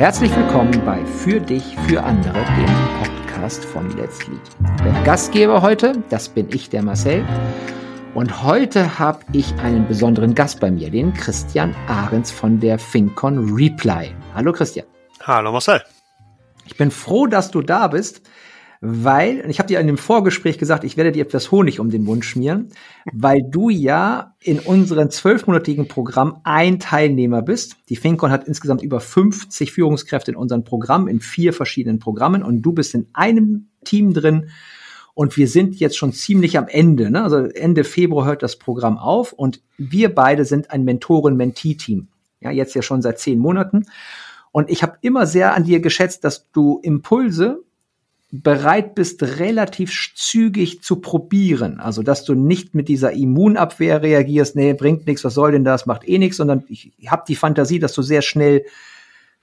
Herzlich willkommen bei Für dich, für andere, dem Podcast von Let's Lead. Der Gastgeber heute, das bin ich, der Marcel. Und heute habe ich einen besonderen Gast bei mir, den Christian Ahrens von der FinCon Reply. Hallo Christian. Hallo Marcel. Ich bin froh, dass du da bist, weil, ich habe dir in dem Vorgespräch gesagt, ich werde dir etwas Honig um den Mund schmieren, weil du ja in unserem zwölfmonatigen Programm ein Teilnehmer bist. Die FinCon hat insgesamt über 50 Führungskräfte in unserem Programm, in vier verschiedenen Programmen und du bist in einem Team drin, und wir sind jetzt schon ziemlich am Ende. Ne? Also Ende Februar hört das Programm auf und wir beide sind ein Mentoren-Mentee-Team. Ja, jetzt ja schon seit zehn Monaten. Und ich habe immer sehr an dir geschätzt, dass du Impulse bereit bist, relativ zügig zu probieren. Also, dass du nicht mit dieser Immunabwehr reagierst, nee, bringt nichts, was soll denn das, macht eh nichts, sondern ich habe die Fantasie, dass du sehr schnell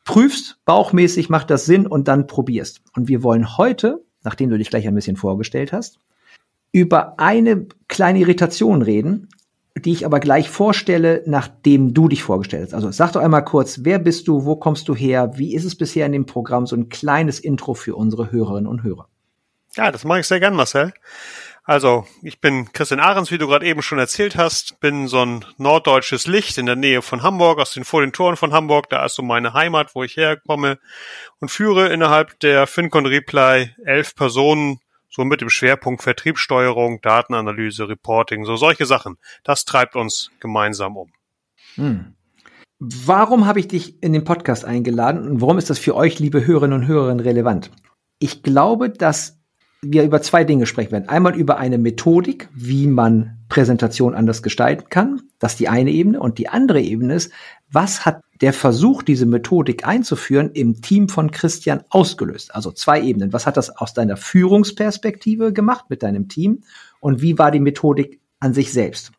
prüfst, bauchmäßig macht das Sinn und dann probierst. Und wir wollen heute nachdem du dich gleich ein bisschen vorgestellt hast, über eine kleine Irritation reden, die ich aber gleich vorstelle, nachdem du dich vorgestellt hast. Also sag doch einmal kurz, wer bist du, wo kommst du her, wie ist es bisher in dem Programm, so ein kleines Intro für unsere Hörerinnen und Hörer. Ja, das mache ich sehr gern, Marcel. Also, ich bin Christian Ahrens, wie du gerade eben schon erzählt hast, bin so ein norddeutsches Licht in der Nähe von Hamburg, aus den vor den Toren von Hamburg, da ist so meine Heimat, wo ich herkomme und führe innerhalb der FinCon Reply elf Personen, so mit dem Schwerpunkt Vertriebssteuerung, Datenanalyse, Reporting, so solche Sachen. Das treibt uns gemeinsam um. Hm. Warum habe ich dich in den Podcast eingeladen und warum ist das für euch, liebe Hörerinnen und Hörer, relevant? Ich glaube, dass wir über zwei Dinge sprechen werden. Einmal über eine Methodik, wie man Präsentation anders gestalten kann. Das ist die eine Ebene. Und die andere Ebene ist, was hat der Versuch, diese Methodik einzuführen, im Team von Christian ausgelöst? Also zwei Ebenen. Was hat das aus deiner Führungsperspektive gemacht mit deinem Team? Und wie war die Methodik an sich selbst?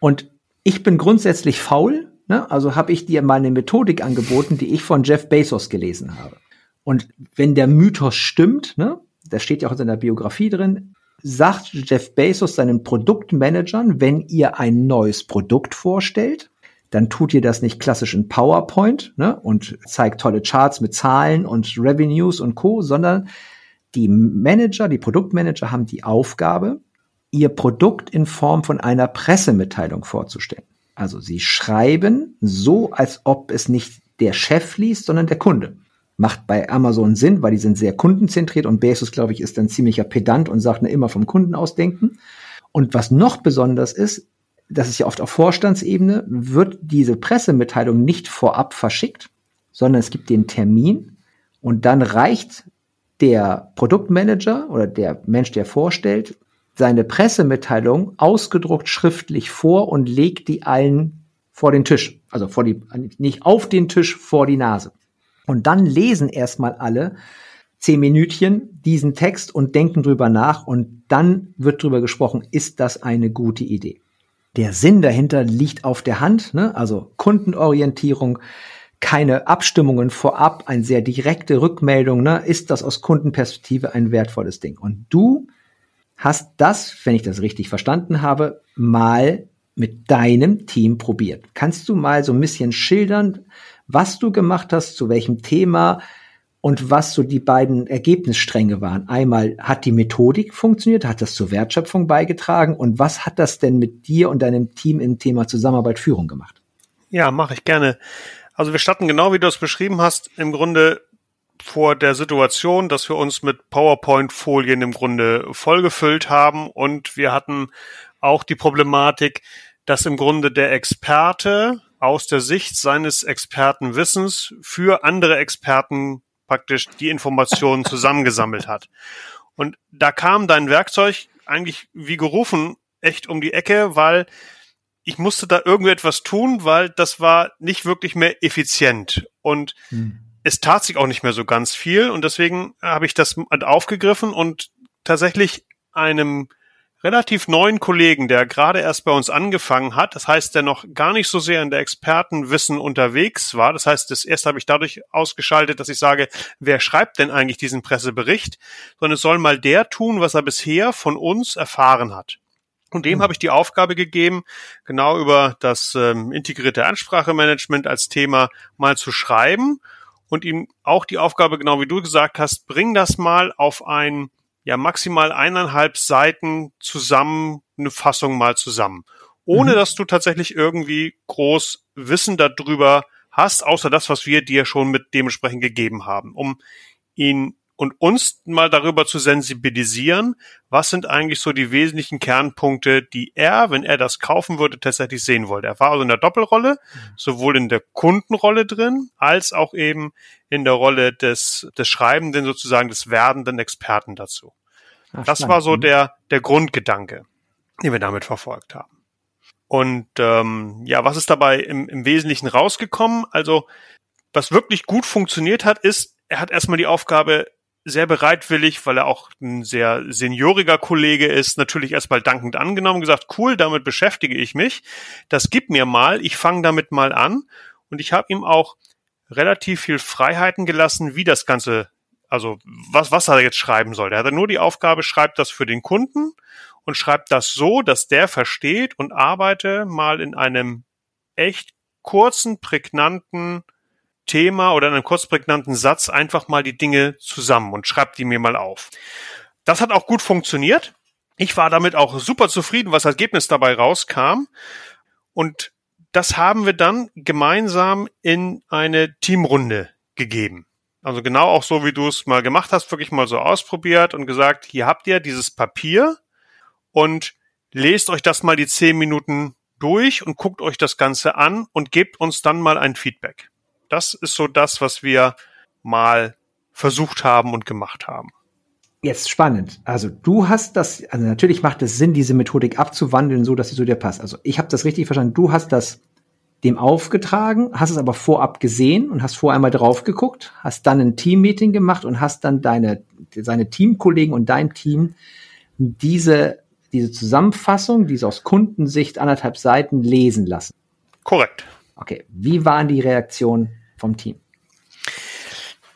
Und ich bin grundsätzlich faul. Ne? Also habe ich dir meine Methodik angeboten, die ich von Jeff Bezos gelesen habe. Und wenn der Mythos stimmt, ne, das steht ja auch in seiner Biografie drin, sagt Jeff Bezos seinen Produktmanagern, wenn ihr ein neues Produkt vorstellt, dann tut ihr das nicht klassisch in PowerPoint ne, und zeigt tolle Charts mit Zahlen und Revenues und Co., sondern die Manager, die Produktmanager haben die Aufgabe, ihr Produkt in Form von einer Pressemitteilung vorzustellen. Also sie schreiben so, als ob es nicht der Chef liest, sondern der Kunde macht bei Amazon Sinn, weil die sind sehr kundenzentriert und Bezos, glaube ich, ist ein ziemlicher Pedant und sagt, ne, immer vom Kunden ausdenken. Und was noch besonders ist, das ist ja oft auf Vorstandsebene, wird diese Pressemitteilung nicht vorab verschickt, sondern es gibt den Termin und dann reicht der Produktmanager oder der Mensch, der vorstellt, seine Pressemitteilung ausgedruckt schriftlich vor und legt die allen vor den Tisch. Also vor die, nicht auf den Tisch, vor die Nase. Und dann lesen erstmal alle zehn Minütchen diesen Text und denken drüber nach und dann wird drüber gesprochen, ist das eine gute Idee? Der Sinn dahinter liegt auf der Hand, ne? also Kundenorientierung, keine Abstimmungen vorab, eine sehr direkte Rückmeldung, ne? ist das aus Kundenperspektive ein wertvolles Ding? Und du hast das, wenn ich das richtig verstanden habe, mal mit deinem Team probiert. Kannst du mal so ein bisschen schildern, was du gemacht hast, zu welchem Thema und was so die beiden Ergebnisstränge waren. Einmal hat die Methodik funktioniert, hat das zur Wertschöpfung beigetragen und was hat das denn mit dir und deinem Team im Thema Zusammenarbeit Führung gemacht? Ja, mache ich gerne. Also wir starten genau wie du es beschrieben hast, im Grunde vor der Situation, dass wir uns mit PowerPoint-Folien im Grunde vollgefüllt haben und wir hatten auch die Problematik, dass im Grunde der Experte aus der Sicht seines Expertenwissens für andere Experten praktisch die Informationen zusammengesammelt hat. Und da kam dein Werkzeug eigentlich wie gerufen echt um die Ecke, weil ich musste da irgendetwas tun, weil das war nicht wirklich mehr effizient. Und hm. es tat sich auch nicht mehr so ganz viel. Und deswegen habe ich das aufgegriffen und tatsächlich einem relativ neuen Kollegen, der gerade erst bei uns angefangen hat. Das heißt, der noch gar nicht so sehr in der Expertenwissen unterwegs war. Das heißt, das erste habe ich dadurch ausgeschaltet, dass ich sage, wer schreibt denn eigentlich diesen Pressebericht? Sondern es soll mal der tun, was er bisher von uns erfahren hat. Und dem mhm. habe ich die Aufgabe gegeben, genau über das ähm, integrierte Ansprachemanagement als Thema mal zu schreiben und ihm auch die Aufgabe, genau wie du gesagt hast, bring das mal auf ein, ja, maximal eineinhalb Seiten zusammen, eine Fassung mal zusammen. Ohne mhm. dass du tatsächlich irgendwie groß Wissen darüber hast, außer das, was wir dir schon mit dementsprechend gegeben haben, um ihn und uns mal darüber zu sensibilisieren, was sind eigentlich so die wesentlichen Kernpunkte, die er, wenn er das kaufen würde, tatsächlich sehen wollte. Er war also in der Doppelrolle, mhm. sowohl in der Kundenrolle drin, als auch eben in der Rolle des, des Schreibenden, sozusagen des werdenden Experten dazu. Ach, das war so mhm. der, der Grundgedanke, den wir damit verfolgt haben. Und ähm, ja, was ist dabei im, im Wesentlichen rausgekommen? Also, was wirklich gut funktioniert hat, ist, er hat erstmal die Aufgabe sehr bereitwillig, weil er auch ein sehr senioriger Kollege ist, natürlich erstmal dankend angenommen, gesagt, cool, damit beschäftige ich mich. Das gib mir mal, ich fange damit mal an. Und ich habe ihm auch relativ viel Freiheiten gelassen, wie das Ganze, also was, was er jetzt schreiben soll. Er hatte nur die Aufgabe, schreibt das für den Kunden und schreibt das so, dass der versteht und arbeite mal in einem echt kurzen, prägnanten Thema oder in einem kurz prägnanten Satz einfach mal die Dinge zusammen und schreibt die mir mal auf. Das hat auch gut funktioniert. Ich war damit auch super zufrieden, was als Ergebnis dabei rauskam. Und das haben wir dann gemeinsam in eine Teamrunde gegeben. Also genau auch so, wie du es mal gemacht hast, wirklich mal so ausprobiert und gesagt, hier habt ihr dieses Papier und lest euch das mal die zehn Minuten durch und guckt euch das Ganze an und gebt uns dann mal ein Feedback. Das ist so das, was wir mal versucht haben und gemacht haben. Jetzt spannend. Also du hast das, also natürlich macht es Sinn, diese Methodik abzuwandeln, so dass sie zu dir passt. Also ich habe das richtig verstanden. Du hast das dem aufgetragen, hast es aber vorab gesehen und hast vor einmal drauf geguckt, hast dann ein Teammeeting gemacht und hast dann deine, seine Teamkollegen und dein Team diese, diese Zusammenfassung, diese aus Kundensicht anderthalb Seiten lesen lassen. Korrekt. Okay. Wie waren die Reaktionen vom Team?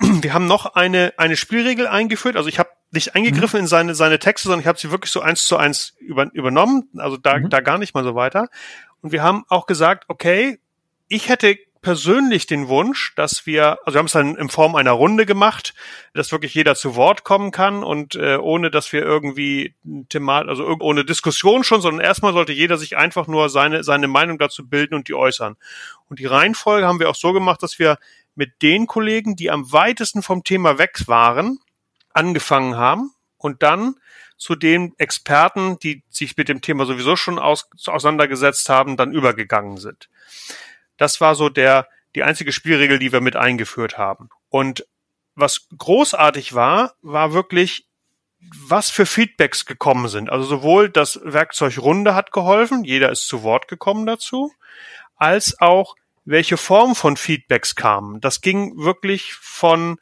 Wir haben noch eine, eine Spielregel eingeführt. Also ich habe nicht eingegriffen mhm. in seine, seine Texte, sondern ich habe sie wirklich so eins zu eins über, übernommen. Also da, mhm. da gar nicht mal so weiter. Und wir haben auch gesagt, okay, ich hätte persönlich den Wunsch, dass wir, also wir haben es dann in Form einer Runde gemacht, dass wirklich jeder zu Wort kommen kann und äh, ohne, dass wir irgendwie Thema, also ohne Diskussion schon, sondern erstmal sollte jeder sich einfach nur seine seine Meinung dazu bilden und die äußern. Und die Reihenfolge haben wir auch so gemacht, dass wir mit den Kollegen, die am weitesten vom Thema weg waren, angefangen haben und dann zu den Experten, die sich mit dem Thema sowieso schon aus, auseinandergesetzt haben, dann übergegangen sind. Das war so der, die einzige Spielregel, die wir mit eingeführt haben. Und was großartig war, war wirklich, was für Feedbacks gekommen sind. Also sowohl das Werkzeug Runde hat geholfen, jeder ist zu Wort gekommen dazu, als auch welche Form von Feedbacks kamen. Das ging wirklich von,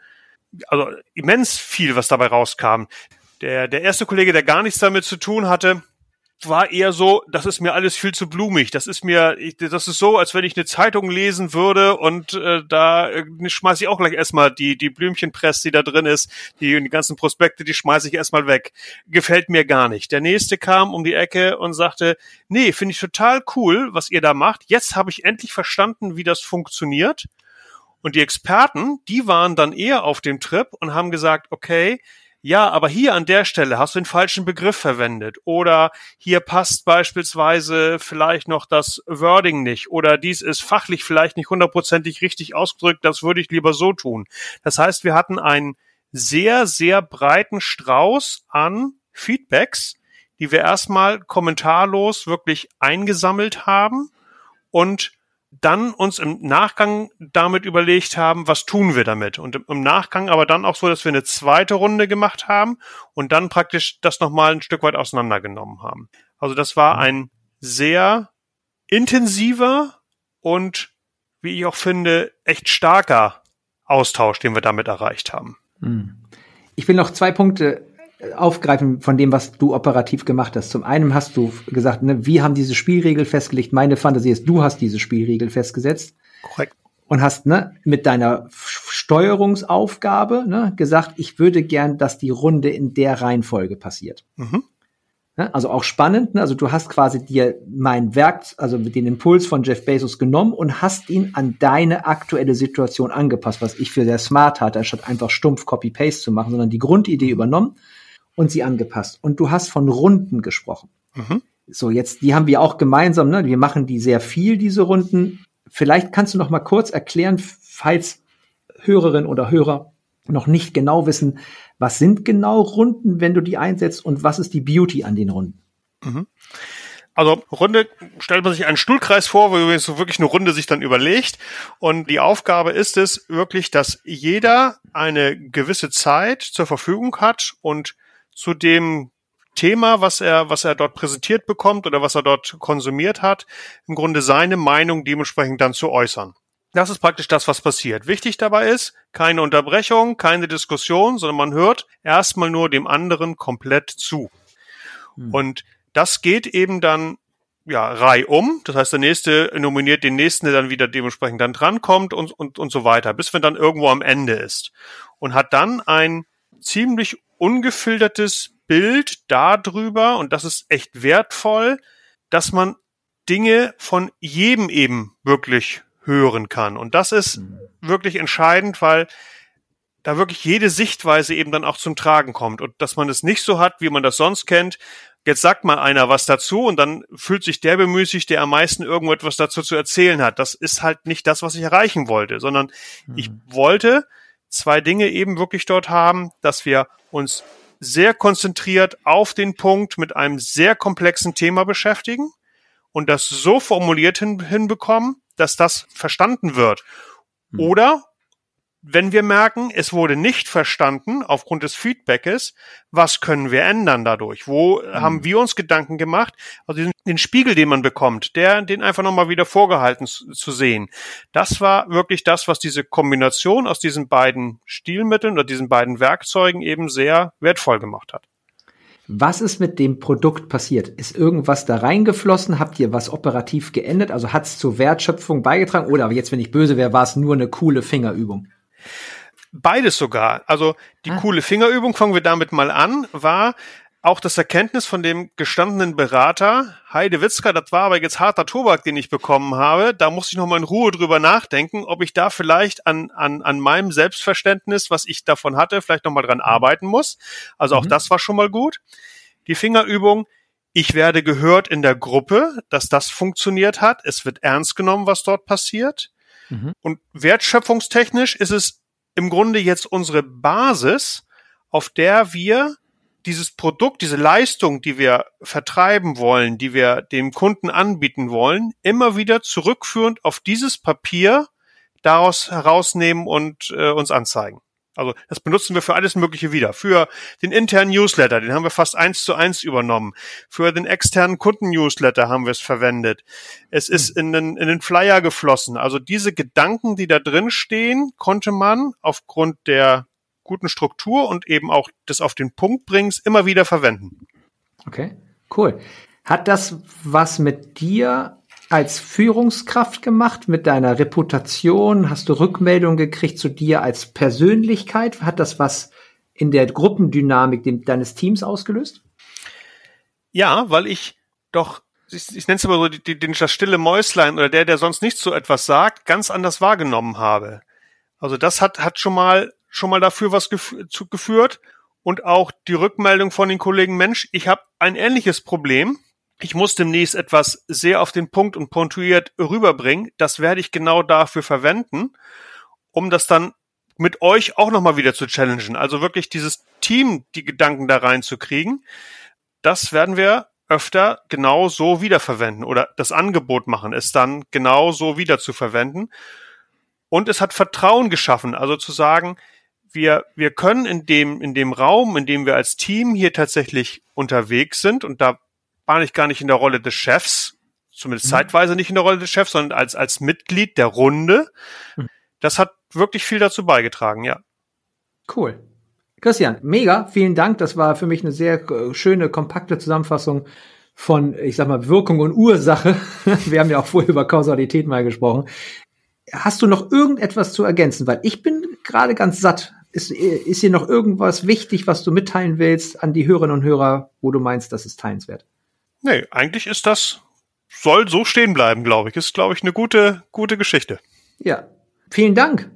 also immens viel, was dabei rauskam. Der, der erste Kollege, der gar nichts damit zu tun hatte, war eher so, das ist mir alles viel zu blumig. Das ist mir, das ist so, als wenn ich eine Zeitung lesen würde und äh, da äh, schmeiße ich auch gleich erstmal die die Blümchenpresse, die da drin ist, die, die ganzen Prospekte, die schmeiße ich erstmal weg. Gefällt mir gar nicht. Der nächste kam um die Ecke und sagte, nee, finde ich total cool, was ihr da macht. Jetzt habe ich endlich verstanden, wie das funktioniert. Und die Experten, die waren dann eher auf dem Trip und haben gesagt, okay, ja, aber hier an der Stelle hast du den falschen Begriff verwendet. Oder hier passt beispielsweise vielleicht noch das Wording nicht. Oder dies ist fachlich vielleicht nicht hundertprozentig richtig ausgedrückt, das würde ich lieber so tun. Das heißt, wir hatten einen sehr, sehr breiten Strauß an Feedbacks, die wir erstmal kommentarlos wirklich eingesammelt haben und dann uns im Nachgang damit überlegt haben, was tun wir damit. Und im Nachgang aber dann auch so, dass wir eine zweite Runde gemacht haben und dann praktisch das nochmal ein Stück weit auseinandergenommen haben. Also das war mhm. ein sehr intensiver und, wie ich auch finde, echt starker Austausch, den wir damit erreicht haben. Mhm. Ich will noch zwei Punkte aufgreifen von dem, was du operativ gemacht hast. Zum einen hast du gesagt, ne, wir haben diese Spielregel festgelegt. Meine Fantasie ist, du hast diese Spielregel festgesetzt. Korrekt. Und hast ne, mit deiner Steuerungsaufgabe ne, gesagt, ich würde gern, dass die Runde in der Reihenfolge passiert. Mhm. Ne? Also auch spannend. Ne? Also du hast quasi dir mein Werk, also den Impuls von Jeff Bezos genommen und hast ihn an deine aktuelle Situation angepasst, was ich für sehr smart hatte, anstatt einfach stumpf Copy-Paste zu machen, sondern die Grundidee übernommen und sie angepasst. Und du hast von Runden gesprochen. Mhm. So, jetzt, die haben wir auch gemeinsam, ne? Wir machen die sehr viel, diese Runden. Vielleicht kannst du noch mal kurz erklären, falls Hörerinnen oder Hörer noch nicht genau wissen, was sind genau Runden, wenn du die einsetzt und was ist die Beauty an den Runden? Mhm. Also Runde stellt man sich einen Stuhlkreis vor, wo so wirklich eine Runde sich dann überlegt. Und die Aufgabe ist es wirklich, dass jeder eine gewisse Zeit zur Verfügung hat und zu dem Thema, was er, was er dort präsentiert bekommt oder was er dort konsumiert hat, im Grunde seine Meinung dementsprechend dann zu äußern. Das ist praktisch das, was passiert. Wichtig dabei ist, keine Unterbrechung, keine Diskussion, sondern man hört erstmal nur dem anderen komplett zu. Hm. Und das geht eben dann ja, reihum. Das heißt, der nächste nominiert den nächsten, der dann wieder dementsprechend dann drankommt und, und, und so weiter, bis man dann irgendwo am Ende ist. Und hat dann ein ziemlich ungefiltertes Bild darüber, und das ist echt wertvoll, dass man Dinge von jedem eben wirklich hören kann. Und das ist mhm. wirklich entscheidend, weil da wirklich jede Sichtweise eben dann auch zum Tragen kommt und dass man es nicht so hat, wie man das sonst kennt. Jetzt sagt mal einer was dazu und dann fühlt sich der bemüßigt, der am meisten irgendetwas dazu zu erzählen hat. Das ist halt nicht das, was ich erreichen wollte, sondern mhm. ich wollte zwei Dinge eben wirklich dort haben, dass wir uns sehr konzentriert auf den Punkt mit einem sehr komplexen Thema beschäftigen und das so formuliert hin, hinbekommen, dass das verstanden wird. Hm. Oder wenn wir merken, es wurde nicht verstanden aufgrund des Feedbackes, was können wir ändern dadurch? Wo mhm. haben wir uns Gedanken gemacht? Also den, den Spiegel, den man bekommt, der, den einfach nochmal wieder vorgehalten zu, zu, sehen. Das war wirklich das, was diese Kombination aus diesen beiden Stilmitteln oder diesen beiden Werkzeugen eben sehr wertvoll gemacht hat. Was ist mit dem Produkt passiert? Ist irgendwas da reingeflossen? Habt ihr was operativ geändert? Also hat es zur Wertschöpfung beigetragen? Oder aber jetzt, wenn ich böse wäre, war es nur eine coole Fingerübung? Beides sogar. Also die ah. coole Fingerübung, fangen wir damit mal an, war auch das Erkenntnis von dem gestandenen Berater, Heide Witzka, das war aber jetzt harter Tobak, den ich bekommen habe. Da muss ich noch mal in Ruhe drüber nachdenken, ob ich da vielleicht an, an, an meinem Selbstverständnis, was ich davon hatte, vielleicht noch mal dran arbeiten muss. Also auch mhm. das war schon mal gut. Die Fingerübung, ich werde gehört in der Gruppe, dass das funktioniert hat. Es wird ernst genommen, was dort passiert. Mhm. Und wertschöpfungstechnisch ist es im Grunde jetzt unsere Basis, auf der wir dieses Produkt, diese Leistung, die wir vertreiben wollen, die wir dem Kunden anbieten wollen, immer wieder zurückführend auf dieses Papier daraus herausnehmen und äh, uns anzeigen. Also das benutzen wir für alles Mögliche wieder. Für den internen Newsletter, den haben wir fast eins zu eins übernommen. Für den externen Kunden-Newsletter haben wir es verwendet. Es ist in den, in den Flyer geflossen. Also diese Gedanken, die da drin stehen, konnte man aufgrund der guten Struktur und eben auch des auf den Punkt bringst, immer wieder verwenden. Okay, cool. Hat das was mit dir als Führungskraft gemacht, mit deiner Reputation? Hast du Rückmeldungen gekriegt zu dir als Persönlichkeit? Hat das was in der Gruppendynamik deines Teams ausgelöst? Ja, weil ich doch, ich, ich nenne es aber so die, den, das stille Mäuslein oder der, der sonst nicht so etwas sagt, ganz anders wahrgenommen habe. Also das hat, hat schon mal schon mal dafür was gef zu, geführt und auch die Rückmeldung von den Kollegen, Mensch, ich habe ein ähnliches Problem. Ich muss demnächst etwas sehr auf den Punkt und pontuiert rüberbringen. Das werde ich genau dafür verwenden, um das dann mit euch auch nochmal wieder zu challengen. Also wirklich dieses Team, die Gedanken da reinzukriegen. Das werden wir öfter genau so wiederverwenden oder das Angebot machen, es dann genau so wieder zu verwenden. Und es hat Vertrauen geschaffen, also zu sagen, wir, wir können in dem, in dem Raum, in dem wir als Team hier tatsächlich unterwegs sind, und da war ich gar nicht in der Rolle des Chefs, zumindest mhm. zeitweise nicht in der Rolle des Chefs, sondern als, als Mitglied der Runde. Mhm. Das hat wirklich viel dazu beigetragen, ja. Cool. Christian, mega, vielen Dank. Das war für mich eine sehr äh, schöne, kompakte Zusammenfassung von, ich sag mal, Wirkung und Ursache. Wir haben ja auch vorher über Kausalität mal gesprochen. Hast du noch irgendetwas zu ergänzen? Weil ich bin gerade ganz satt ist, ist hier noch irgendwas wichtig, was du mitteilen willst an die Hörerinnen und Hörer, wo du meinst, das ist teilenswert? Nee, eigentlich ist das, soll so stehen bleiben, glaube ich. Ist, glaube ich, eine gute, gute Geschichte. Ja. Vielen Dank.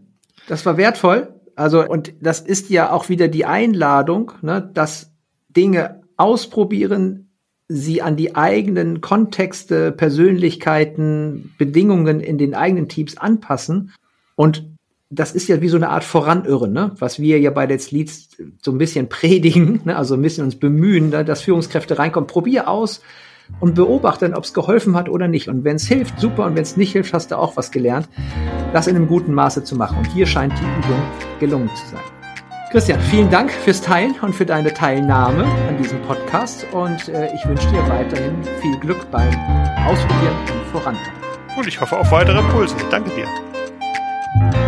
Das war wertvoll. Also, und das ist ja auch wieder die Einladung, ne, dass Dinge ausprobieren, sie an die eigenen Kontexte, Persönlichkeiten, Bedingungen in den eigenen Teams anpassen. Und das ist ja wie so eine Art Voranirren, ne? was wir ja bei Let's Leads so ein bisschen predigen, ne? also ein bisschen uns bemühen, ne? dass Führungskräfte reinkommen. Probier aus und beobachte ob es geholfen hat oder nicht. Und wenn es hilft, super. Und wenn es nicht hilft, hast du auch was gelernt, das in einem guten Maße zu machen. Und hier scheint die Übung gelungen zu sein. Christian, vielen Dank fürs Teilen und für deine Teilnahme an diesem Podcast. Und äh, ich wünsche dir weiterhin viel Glück beim Ausprobieren und Vorantreiben. Und ich hoffe auf weitere Impulse. Danke dir.